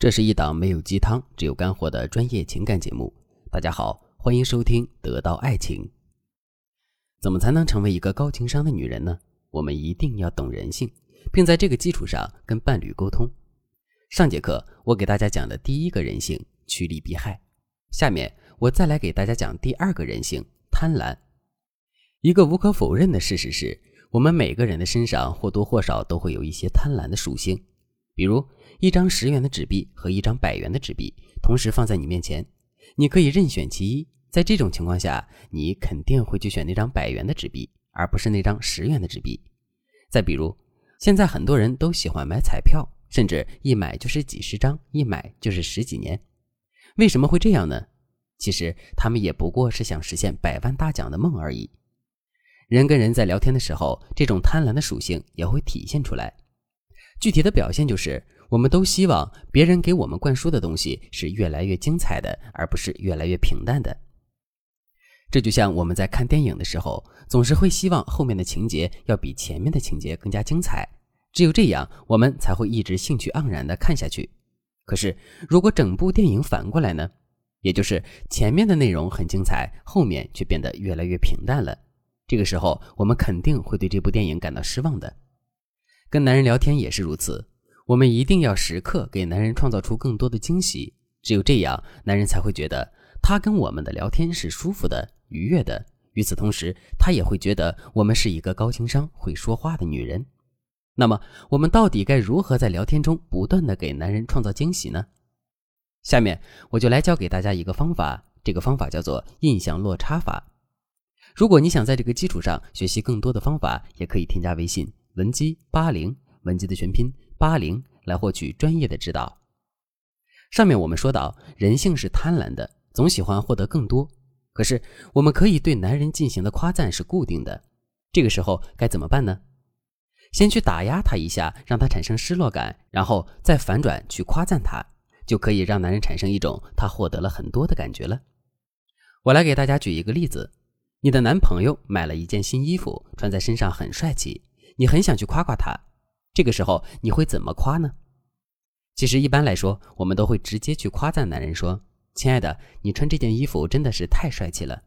这是一档没有鸡汤，只有干货的专业情感节目。大家好，欢迎收听《得到爱情》。怎么才能成为一个高情商的女人呢？我们一定要懂人性，并在这个基础上跟伴侣沟通。上节课我给大家讲的第一个人性——趋利避害。下面我再来给大家讲第二个人性——贪婪。一个无可否认的事实是，我们每个人的身上或多或少都会有一些贪婪的属性，比如。一张十元的纸币和一张百元的纸币同时放在你面前，你可以任选其一。在这种情况下，你肯定会去选那张百元的纸币，而不是那张十元的纸币。再比如，现在很多人都喜欢买彩票，甚至一买就是几十张，一买就是十几年。为什么会这样呢？其实他们也不过是想实现百万大奖的梦而已。人跟人在聊天的时候，这种贪婪的属性也会体现出来。具体的表现就是。我们都希望别人给我们灌输的东西是越来越精彩的，而不是越来越平淡的。这就像我们在看电影的时候，总是会希望后面的情节要比前面的情节更加精彩，只有这样，我们才会一直兴趣盎然地看下去。可是，如果整部电影反过来呢？也就是前面的内容很精彩，后面却变得越来越平淡了。这个时候，我们肯定会对这部电影感到失望的。跟男人聊天也是如此。我们一定要时刻给男人创造出更多的惊喜，只有这样，男人才会觉得他跟我们的聊天是舒服的、愉悦的。与此同时，他也会觉得我们是一个高情商、会说话的女人。那么，我们到底该如何在聊天中不断的给男人创造惊喜呢？下面我就来教给大家一个方法，这个方法叫做印象落差法。如果你想在这个基础上学习更多的方法，也可以添加微信文姬八零，文姬的全拼。八零来获取专业的指导。上面我们说到，人性是贪婪的，总喜欢获得更多。可是，我们可以对男人进行的夸赞是固定的，这个时候该怎么办呢？先去打压他一下，让他产生失落感，然后再反转去夸赞他，就可以让男人产生一种他获得了很多的感觉了。我来给大家举一个例子：你的男朋友买了一件新衣服，穿在身上很帅气，你很想去夸夸他。这个时候你会怎么夸呢？其实一般来说，我们都会直接去夸赞男人，说：“亲爱的，你穿这件衣服真的是太帅气了。”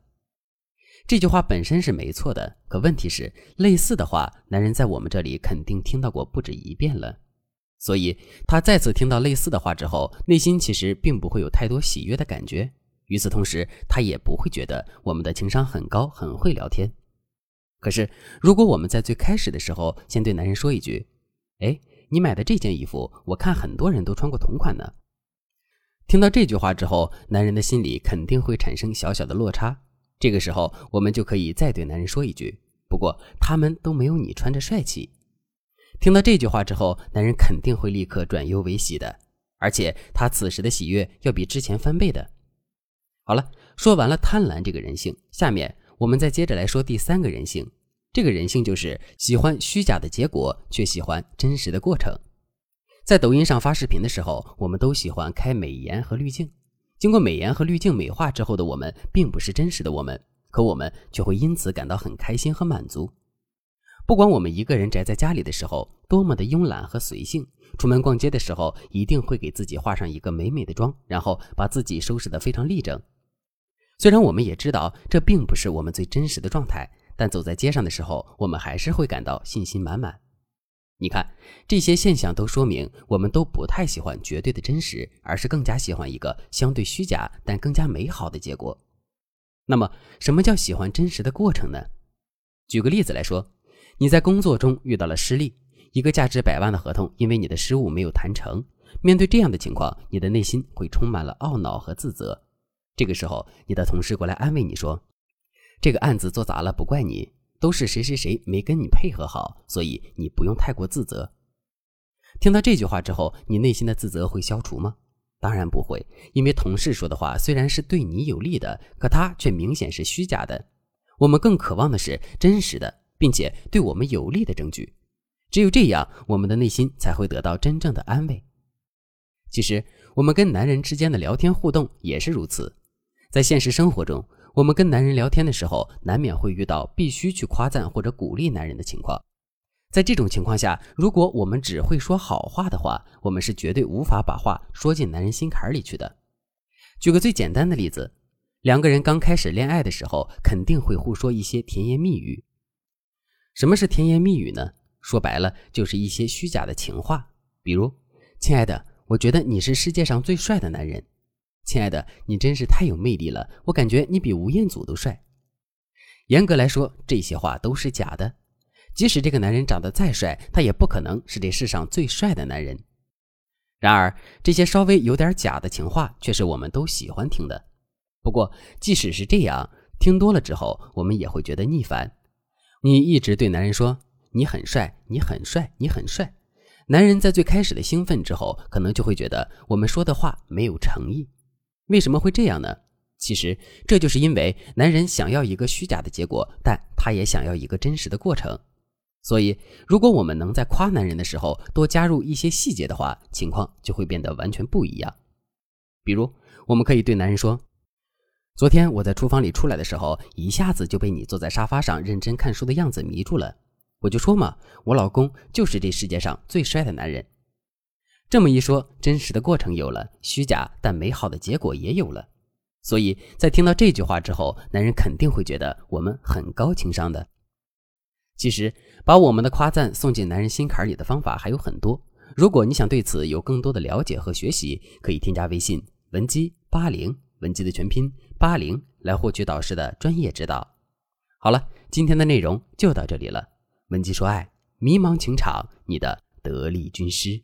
这句话本身是没错的，可问题是，类似的话，男人在我们这里肯定听到过不止一遍了。所以，他再次听到类似的话之后，内心其实并不会有太多喜悦的感觉。与此同时，他也不会觉得我们的情商很高，很会聊天。可是，如果我们在最开始的时候先对男人说一句，哎，你买的这件衣服，我看很多人都穿过同款呢。听到这句话之后，男人的心里肯定会产生小小的落差。这个时候，我们就可以再对男人说一句：“不过他们都没有你穿着帅气。”听到这句话之后，男人肯定会立刻转忧为喜的，而且他此时的喜悦要比之前翻倍的。好了，说完了贪婪这个人性，下面我们再接着来说第三个人性。这个人性就是喜欢虚假的结果，却喜欢真实的过程。在抖音上发视频的时候，我们都喜欢开美颜和滤镜。经过美颜和滤镜美化之后的我们，并不是真实的我们，可我们却会因此感到很开心和满足。不管我们一个人宅在家里的时候多么的慵懒和随性，出门逛街的时候一定会给自己化上一个美美的妆，然后把自己收拾得非常立正。虽然我们也知道这并不是我们最真实的状态。但走在街上的时候，我们还是会感到信心满满。你看，这些现象都说明，我们都不太喜欢绝对的真实，而是更加喜欢一个相对虚假但更加美好的结果。那么，什么叫喜欢真实的过程呢？举个例子来说，你在工作中遇到了失利，一个价值百万的合同因为你的失误没有谈成。面对这样的情况，你的内心会充满了懊恼和自责。这个时候，你的同事过来安慰你说。这个案子做砸了不怪你，都是谁谁谁没跟你配合好，所以你不用太过自责。听到这句话之后，你内心的自责会消除吗？当然不会，因为同事说的话虽然是对你有利的，可他却明显是虚假的。我们更渴望的是真实的，并且对我们有利的证据。只有这样，我们的内心才会得到真正的安慰。其实，我们跟男人之间的聊天互动也是如此，在现实生活中。我们跟男人聊天的时候，难免会遇到必须去夸赞或者鼓励男人的情况。在这种情况下，如果我们只会说好话的话，我们是绝对无法把话说进男人心坎里去的。举个最简单的例子，两个人刚开始恋爱的时候，肯定会互说一些甜言蜜语。什么是甜言蜜语呢？说白了，就是一些虚假的情话，比如“亲爱的，我觉得你是世界上最帅的男人”，“亲爱的，你真是太有魅力了，我感觉你比吴彦祖都帅。”严格来说，这些话都是假的。即使这个男人长得再帅，他也不可能是这世上最帅的男人。然而，这些稍微有点假的情话，却是我们都喜欢听的。不过，即使是这样，听多了之后，我们也会觉得腻烦。你一直对男人说“你很帅，你很帅，你很帅”，男人在最开始的兴奋之后，可能就会觉得我们说的话没有诚意。为什么会这样呢？其实，这就是因为男人想要一个虚假的结果，但他也想要一个真实的过程。所以，如果我们能在夸男人的时候多加入一些细节的话，情况就会变得完全不一样。比如，我们可以对男人说：“昨天我在厨房里出来的时候，一下子就被你坐在沙发上认真看书的样子迷住了。我就说嘛，我老公就是这世界上最帅的男人。”这么一说，真实的过程有了，虚假但美好的结果也有了。所以在听到这句话之后，男人肯定会觉得我们很高情商的。其实，把我们的夸赞送进男人心坎里的方法还有很多。如果你想对此有更多的了解和学习，可以添加微信文姬八零，文姬的全拼八零，来获取导师的专业指导。好了，今天的内容就到这里了。文姬说爱，迷茫情场，你的得力军师。